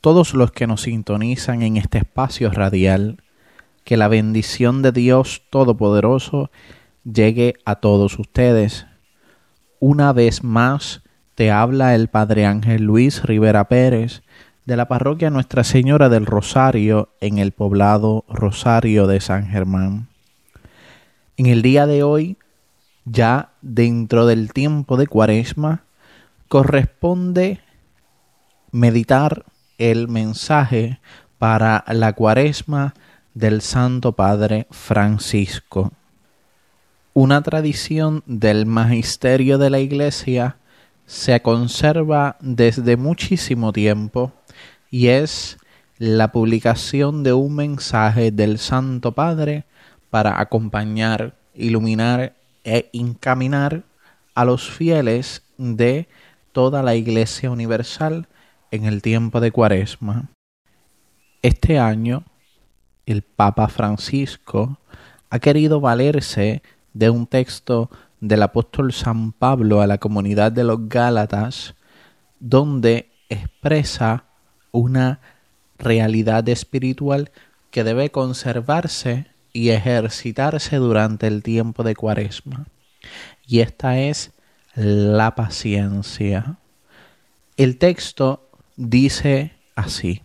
todos los que nos sintonizan en este espacio radial, que la bendición de Dios Todopoderoso llegue a todos ustedes. Una vez más te habla el Padre Ángel Luis Rivera Pérez de la parroquia Nuestra Señora del Rosario en el poblado Rosario de San Germán. En el día de hoy, ya dentro del tiempo de Cuaresma, corresponde meditar el mensaje para la cuaresma del Santo Padre Francisco. Una tradición del magisterio de la Iglesia se conserva desde muchísimo tiempo y es la publicación de un mensaje del Santo Padre para acompañar, iluminar e encaminar a los fieles de toda la Iglesia Universal en el tiempo de Cuaresma. Este año, el Papa Francisco ha querido valerse de un texto del apóstol San Pablo a la comunidad de los Gálatas, donde expresa una realidad espiritual que debe conservarse y ejercitarse durante el tiempo de Cuaresma. Y esta es la paciencia. El texto dice así,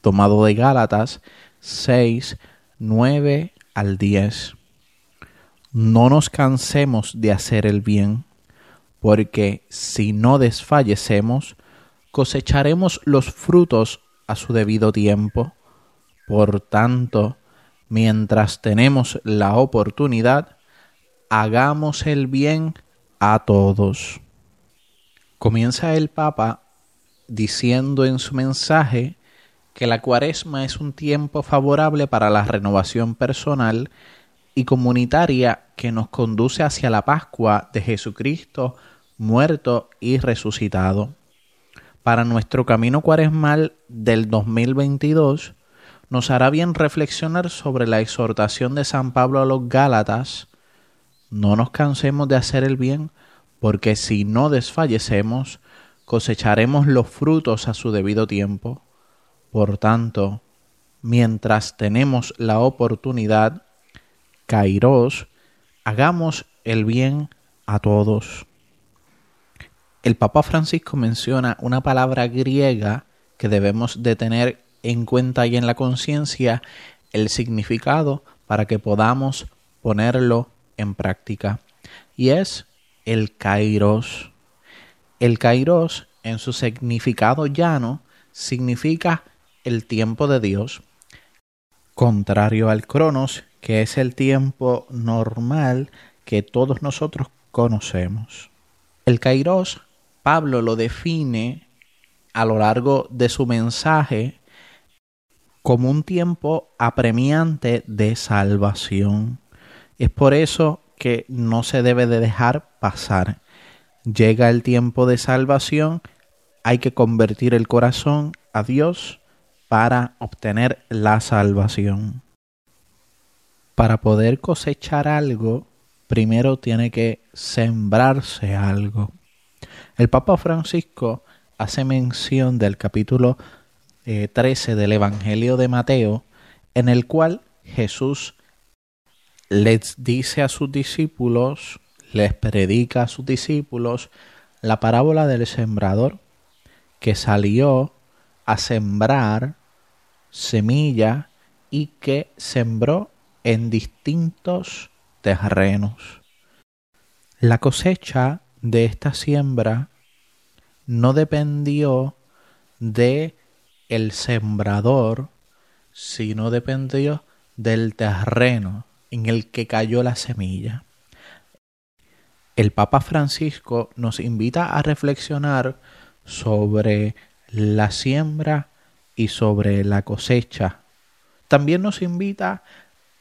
tomado de Gálatas 6, 9 al 10. No nos cansemos de hacer el bien, porque si no desfallecemos, cosecharemos los frutos a su debido tiempo. Por tanto, mientras tenemos la oportunidad, hagamos el bien a todos. Comienza el Papa diciendo en su mensaje que la cuaresma es un tiempo favorable para la renovación personal y comunitaria que nos conduce hacia la Pascua de Jesucristo muerto y resucitado. Para nuestro camino cuaresmal del 2022 nos hará bien reflexionar sobre la exhortación de San Pablo a los Gálatas. No nos cansemos de hacer el bien, porque si no desfallecemos, cosecharemos los frutos a su debido tiempo. Por tanto, mientras tenemos la oportunidad, Kairos, hagamos el bien a todos. El Papa Francisco menciona una palabra griega que debemos de tener en cuenta y en la conciencia el significado para que podamos ponerlo en práctica. Y es el kairos. El kairos, en su significado llano, significa el tiempo de Dios, contrario al cronos, que es el tiempo normal que todos nosotros conocemos. El kairos, Pablo lo define a lo largo de su mensaje como un tiempo apremiante de salvación. Es por eso que no se debe de dejar pasar llega el tiempo de salvación, hay que convertir el corazón a Dios para obtener la salvación. Para poder cosechar algo, primero tiene que sembrarse algo. El Papa Francisco hace mención del capítulo 13 eh, del Evangelio de Mateo, en el cual Jesús les dice a sus discípulos les predica a sus discípulos la parábola del sembrador que salió a sembrar semilla y que sembró en distintos terrenos. La cosecha de esta siembra no dependió de el sembrador, sino dependió del terreno en el que cayó la semilla el Papa Francisco nos invita a reflexionar sobre la siembra y sobre la cosecha, También nos invita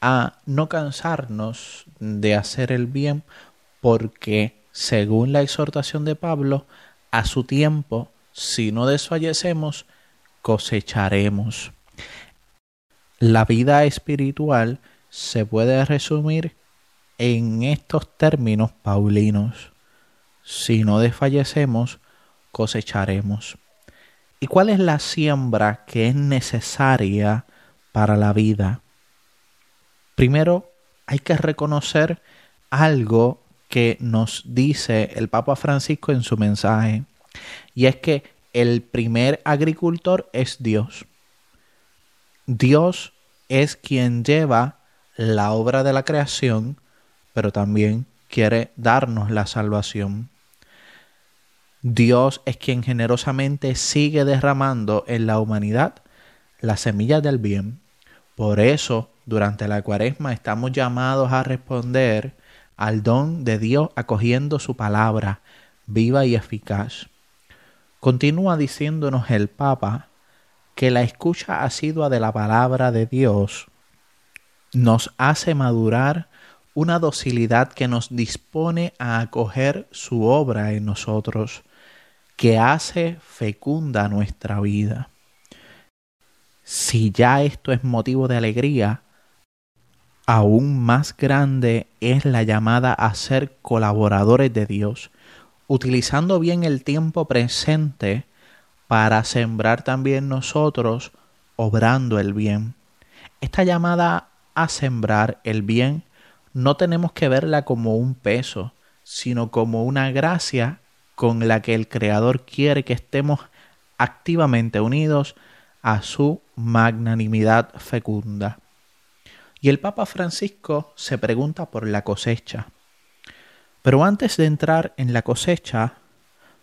a no cansarnos de hacer el bien porque, según la exhortación de Pablo, a su tiempo, si no desfallecemos, cosecharemos. La vida espiritual se puede resumir en estos términos paulinos. Si no desfallecemos, cosecharemos. ¿Y cuál es la siembra que es necesaria para la vida? Primero, hay que reconocer algo que nos dice el Papa Francisco en su mensaje, y es que el primer agricultor es Dios. Dios es quien lleva la obra de la creación, pero también quiere darnos la salvación. Dios es quien generosamente sigue derramando en la humanidad las semillas del bien. Por eso, durante la cuaresma estamos llamados a responder al don de Dios acogiendo su palabra viva y eficaz. Continúa diciéndonos el Papa que la escucha asidua de la palabra de Dios nos hace madurar una docilidad que nos dispone a acoger su obra en nosotros que hace fecunda nuestra vida. Si ya esto es motivo de alegría, aún más grande es la llamada a ser colaboradores de Dios, utilizando bien el tiempo presente para sembrar también nosotros obrando el bien. Esta llamada a sembrar el bien no tenemos que verla como un peso, sino como una gracia con la que el Creador quiere que estemos activamente unidos a su magnanimidad fecunda. Y el Papa Francisco se pregunta por la cosecha. Pero antes de entrar en la cosecha,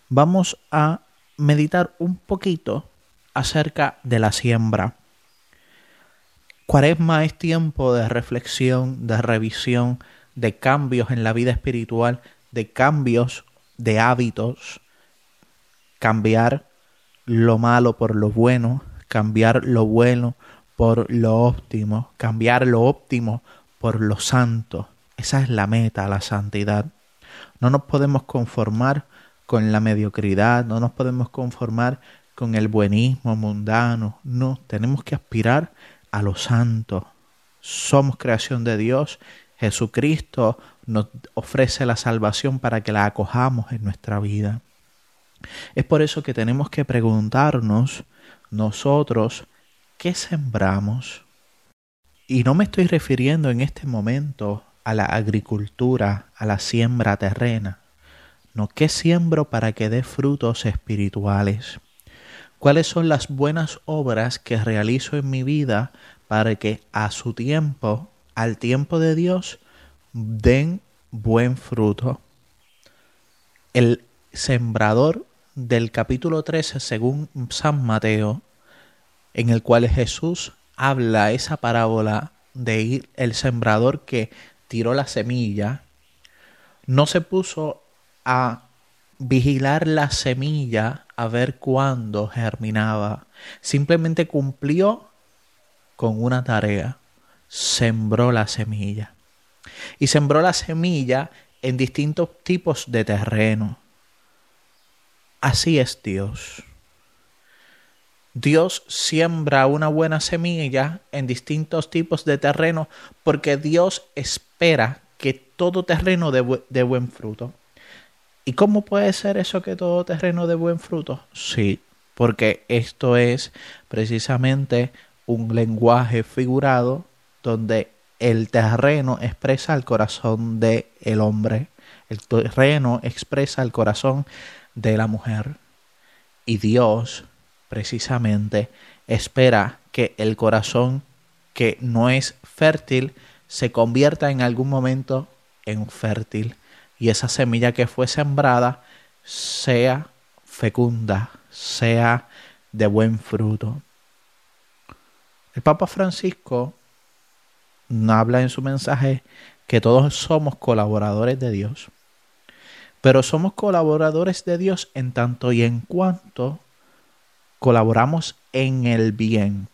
vamos a meditar un poquito acerca de la siembra. Cuaresma es tiempo de reflexión, de revisión, de cambios en la vida espiritual, de cambios de hábitos, cambiar lo malo por lo bueno, cambiar lo bueno por lo óptimo, cambiar lo óptimo por lo santo. Esa es la meta, la santidad. No nos podemos conformar con la mediocridad, no nos podemos conformar con el buenismo mundano, no, tenemos que aspirar a lo santo. Somos creación de Dios Jesucristo nos ofrece la salvación para que la acojamos en nuestra vida. Es por eso que tenemos que preguntarnos nosotros qué sembramos. Y no me estoy refiriendo en este momento a la agricultura, a la siembra terrena. No, ¿qué siembro para que dé frutos espirituales? ¿Cuáles son las buenas obras que realizo en mi vida para que a su tiempo al tiempo de Dios den buen fruto. El sembrador del capítulo 13, según San Mateo, en el cual Jesús habla esa parábola de el sembrador que tiró la semilla, no se puso a vigilar la semilla a ver cuándo germinaba, simplemente cumplió con una tarea sembró la semilla. Y sembró la semilla en distintos tipos de terreno. Así es Dios. Dios siembra una buena semilla en distintos tipos de terreno porque Dios espera que todo terreno dé, buen fruto. ¿Y cómo puede ser eso que todo terreno de buen fruto? Sí, porque esto es precisamente un lenguaje figurado donde el terreno expresa el corazón del el hombre, el terreno expresa el corazón de la mujer. Y Dios, precisamente, espera que el corazón que no es fértil se convierta en algún momento en fértil y esa semilla que fue sembrada sea fecunda, sea de buen fruto. El Papa Francisco habla en su mensaje que todos somos colaboradores de Dios. Pero somos colaboradores de Dios en tanto y en cuanto colaboramos en el bien.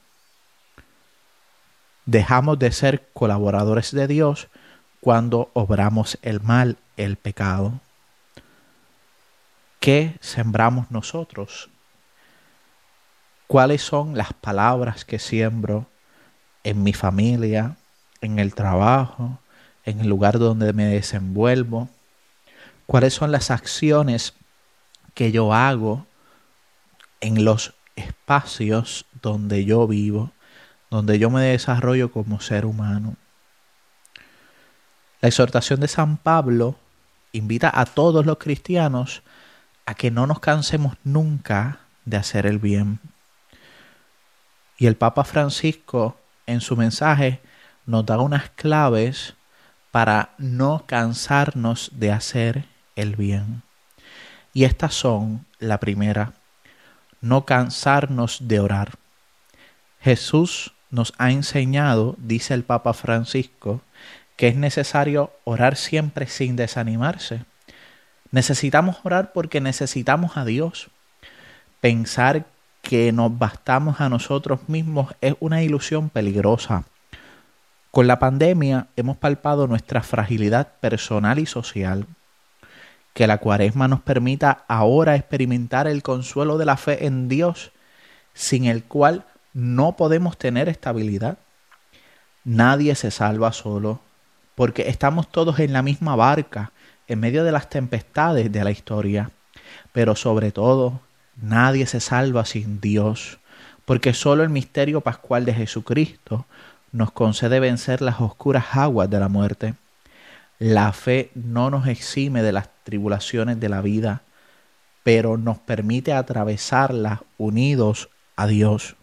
Dejamos de ser colaboradores de Dios cuando obramos el mal, el pecado. ¿Qué sembramos nosotros? ¿Cuáles son las palabras que siembro en mi familia, en el trabajo, en el lugar donde me desenvuelvo? ¿Cuáles son las acciones que yo hago en los espacios donde yo vivo? donde yo me desarrollo como ser humano. La exhortación de San Pablo invita a todos los cristianos a que no nos cansemos nunca de hacer el bien. Y el Papa Francisco en su mensaje nos da unas claves para no cansarnos de hacer el bien. Y estas son, la primera, no cansarnos de orar. Jesús nos ha enseñado, dice el Papa Francisco, que es necesario orar siempre sin desanimarse. Necesitamos orar porque necesitamos a Dios. Pensar que nos bastamos a nosotros mismos es una ilusión peligrosa. Con la pandemia hemos palpado nuestra fragilidad personal y social. Que la cuaresma nos permita ahora experimentar el consuelo de la fe en Dios, sin el cual no podemos tener estabilidad. Nadie se salva solo, porque estamos todos en la misma barca, en medio de las tempestades de la historia. Pero sobre todo, nadie se salva sin Dios, porque solo el misterio pascual de Jesucristo nos concede vencer las oscuras aguas de la muerte. La fe no nos exime de las tribulaciones de la vida, pero nos permite atravesarlas unidos a Dios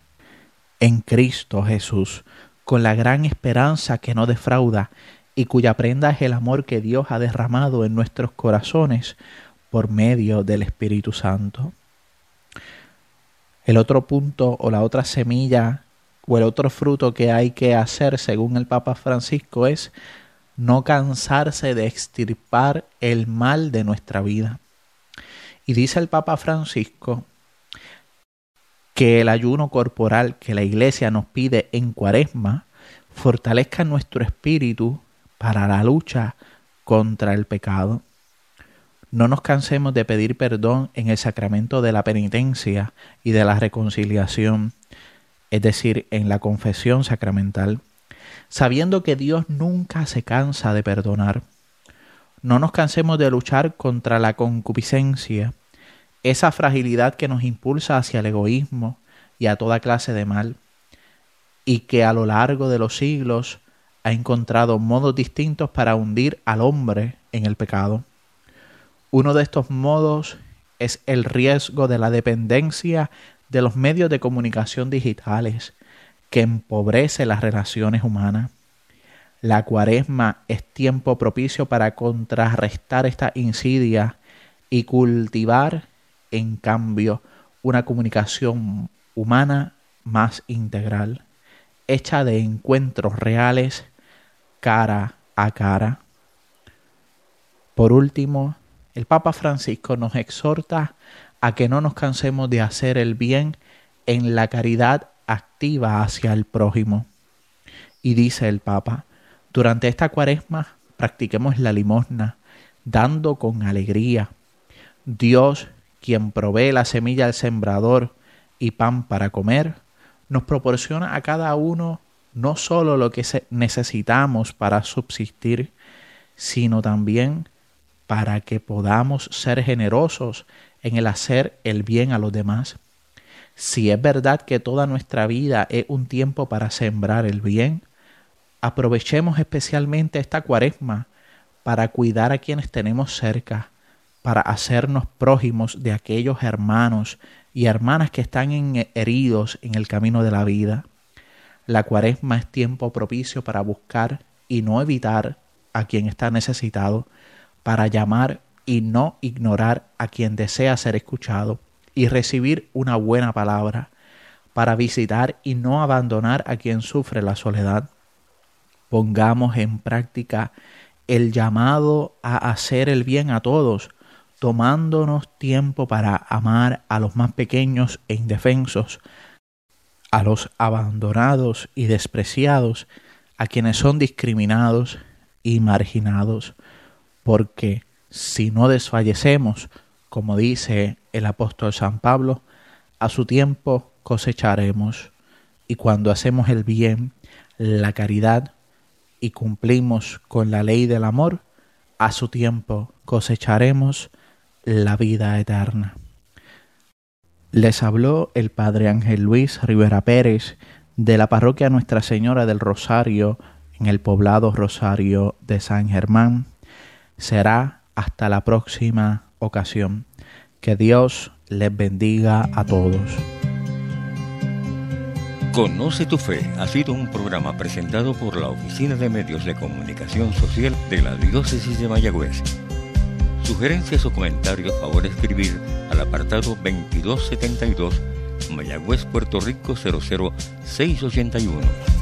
en Cristo Jesús, con la gran esperanza que no defrauda y cuya prenda es el amor que Dios ha derramado en nuestros corazones por medio del Espíritu Santo. El otro punto o la otra semilla o el otro fruto que hay que hacer según el Papa Francisco es no cansarse de extirpar el mal de nuestra vida. Y dice el Papa Francisco que el ayuno corporal que la iglesia nos pide en cuaresma fortalezca nuestro espíritu para la lucha contra el pecado. No nos cansemos de pedir perdón en el sacramento de la penitencia y de la reconciliación, es decir, en la confesión sacramental, sabiendo que Dios nunca se cansa de perdonar. No nos cansemos de luchar contra la concupiscencia esa fragilidad que nos impulsa hacia el egoísmo y a toda clase de mal, y que a lo largo de los siglos ha encontrado modos distintos para hundir al hombre en el pecado. Uno de estos modos es el riesgo de la dependencia de los medios de comunicación digitales, que empobrece las relaciones humanas. La cuaresma es tiempo propicio para contrarrestar esta insidia y cultivar en cambio, una comunicación humana más integral, hecha de encuentros reales cara a cara. Por último, el Papa Francisco nos exhorta a que no nos cansemos de hacer el bien en la caridad activa hacia el prójimo. Y dice el Papa, durante esta cuaresma practiquemos la limosna, dando con alegría. Dios quien provee la semilla al sembrador y pan para comer, nos proporciona a cada uno no solo lo que necesitamos para subsistir, sino también para que podamos ser generosos en el hacer el bien a los demás. Si es verdad que toda nuestra vida es un tiempo para sembrar el bien, aprovechemos especialmente esta cuaresma para cuidar a quienes tenemos cerca, para hacernos prójimos de aquellos hermanos y hermanas que están heridos en el camino de la vida. La cuaresma es tiempo propicio para buscar y no evitar a quien está necesitado, para llamar y no ignorar a quien desea ser escuchado y recibir una buena palabra, para visitar y no abandonar a quien sufre la soledad. Pongamos en práctica el llamado a hacer el bien a todos, tomándonos tiempo para amar a los más pequeños e indefensos, a los abandonados y despreciados, a quienes son discriminados y marginados, porque si no desfallecemos, como dice el apóstol San Pablo, a su tiempo cosecharemos, y cuando hacemos el bien, la caridad, y cumplimos con la ley del amor, a su tiempo cosecharemos la vida eterna. Les habló el Padre Ángel Luis Rivera Pérez de la parroquia Nuestra Señora del Rosario en el poblado Rosario de San Germán. Será hasta la próxima ocasión. Que Dios les bendiga a todos. Conoce tu fe ha sido un programa presentado por la Oficina de Medios de Comunicación Social de la Diócesis de Mayagüez. Sugerencias o comentarios, favor escribir al apartado 2272 Mayagüez, Puerto Rico 00681.